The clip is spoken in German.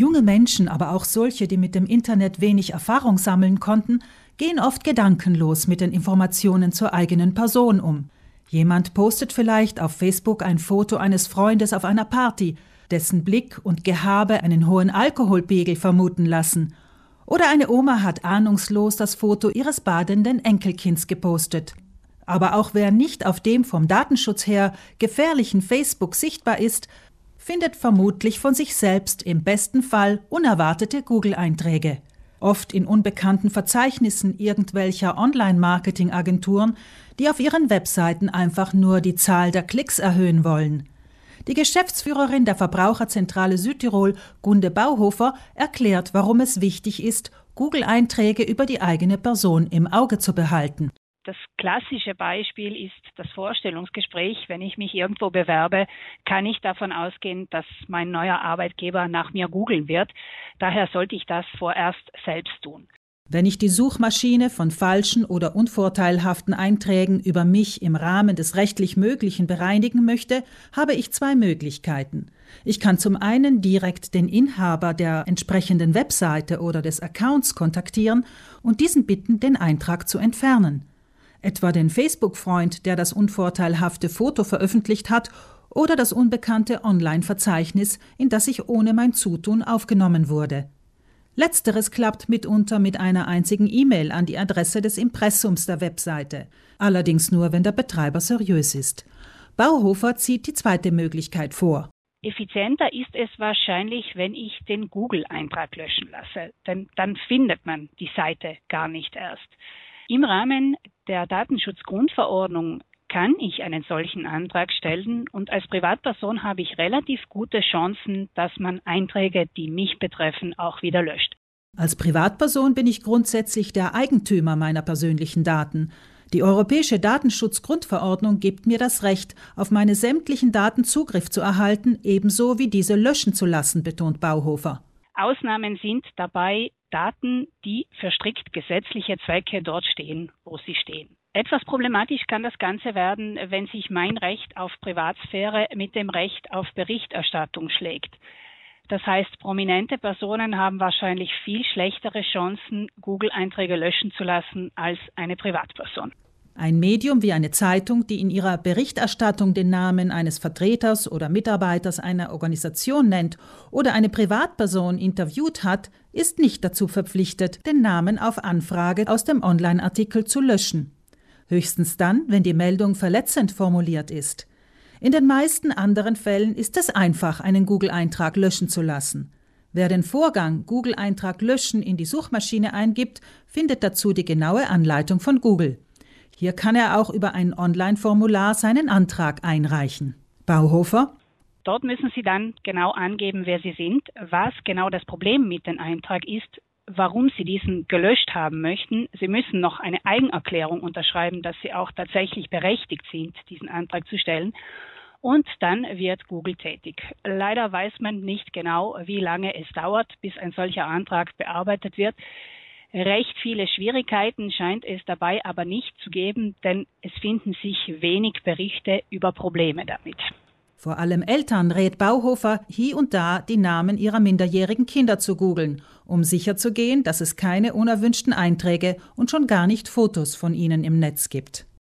Junge Menschen, aber auch solche, die mit dem Internet wenig Erfahrung sammeln konnten, gehen oft gedankenlos mit den Informationen zur eigenen Person um. Jemand postet vielleicht auf Facebook ein Foto eines Freundes auf einer Party, dessen Blick und Gehabe einen hohen Alkoholpegel vermuten lassen. Oder eine Oma hat ahnungslos das Foto ihres badenden Enkelkinds gepostet. Aber auch wer nicht auf dem vom Datenschutz her gefährlichen Facebook sichtbar ist, findet vermutlich von sich selbst im besten Fall unerwartete Google-Einträge oft in unbekannten Verzeichnissen irgendwelcher Online-Marketing-Agenturen, die auf ihren Webseiten einfach nur die Zahl der Klicks erhöhen wollen. Die Geschäftsführerin der Verbraucherzentrale Südtirol, Gunde Bauhofer, erklärt, warum es wichtig ist, Google-Einträge über die eigene Person im Auge zu behalten. Das klassische Beispiel ist das Vorstellungsgespräch. Wenn ich mich irgendwo bewerbe, kann ich davon ausgehen, dass mein neuer Arbeitgeber nach mir googeln wird. Daher sollte ich das vorerst selbst tun. Wenn ich die Suchmaschine von falschen oder unvorteilhaften Einträgen über mich im Rahmen des rechtlich Möglichen bereinigen möchte, habe ich zwei Möglichkeiten. Ich kann zum einen direkt den Inhaber der entsprechenden Webseite oder des Accounts kontaktieren und diesen bitten, den Eintrag zu entfernen etwa den Facebook-Freund, der das unvorteilhafte Foto veröffentlicht hat, oder das unbekannte Online-Verzeichnis, in das ich ohne mein Zutun aufgenommen wurde. Letzteres klappt mitunter mit einer einzigen E-Mail an die Adresse des Impressums der Webseite, allerdings nur, wenn der Betreiber seriös ist. Bauhofer zieht die zweite Möglichkeit vor. Effizienter ist es wahrscheinlich, wenn ich den Google-Eintrag löschen lasse, denn dann findet man die Seite gar nicht erst. Im Rahmen der Datenschutzgrundverordnung kann ich einen solchen Antrag stellen und als Privatperson habe ich relativ gute Chancen, dass man Einträge, die mich betreffen, auch wieder löscht. Als Privatperson bin ich grundsätzlich der Eigentümer meiner persönlichen Daten. Die Europäische Datenschutzgrundverordnung gibt mir das Recht, auf meine sämtlichen Daten Zugriff zu erhalten, ebenso wie diese löschen zu lassen, betont Bauhofer. Ausnahmen sind dabei Daten, die für strikt gesetzliche Zwecke dort stehen, wo sie stehen. Etwas problematisch kann das Ganze werden, wenn sich mein Recht auf Privatsphäre mit dem Recht auf Berichterstattung schlägt. Das heißt, prominente Personen haben wahrscheinlich viel schlechtere Chancen, Google-Einträge löschen zu lassen als eine Privatperson. Ein Medium wie eine Zeitung, die in ihrer Berichterstattung den Namen eines Vertreters oder Mitarbeiters einer Organisation nennt oder eine Privatperson interviewt hat, ist nicht dazu verpflichtet, den Namen auf Anfrage aus dem Online-Artikel zu löschen. Höchstens dann, wenn die Meldung verletzend formuliert ist. In den meisten anderen Fällen ist es einfach, einen Google-Eintrag löschen zu lassen. Wer den Vorgang Google-Eintrag löschen in die Suchmaschine eingibt, findet dazu die genaue Anleitung von Google. Hier kann er auch über ein Online-Formular seinen Antrag einreichen. Bauhofer? Dort müssen Sie dann genau angeben, wer Sie sind, was genau das Problem mit dem Eintrag ist, warum Sie diesen gelöscht haben möchten. Sie müssen noch eine Eigenerklärung unterschreiben, dass Sie auch tatsächlich berechtigt sind, diesen Antrag zu stellen. Und dann wird Google tätig. Leider weiß man nicht genau, wie lange es dauert, bis ein solcher Antrag bearbeitet wird. Recht viele Schwierigkeiten scheint es dabei aber nicht zu geben, denn es finden sich wenig Berichte über Probleme damit. Vor allem Eltern rät Bauhofer, hier und da die Namen ihrer minderjährigen Kinder zu googeln, um sicherzugehen, dass es keine unerwünschten Einträge und schon gar nicht Fotos von ihnen im Netz gibt.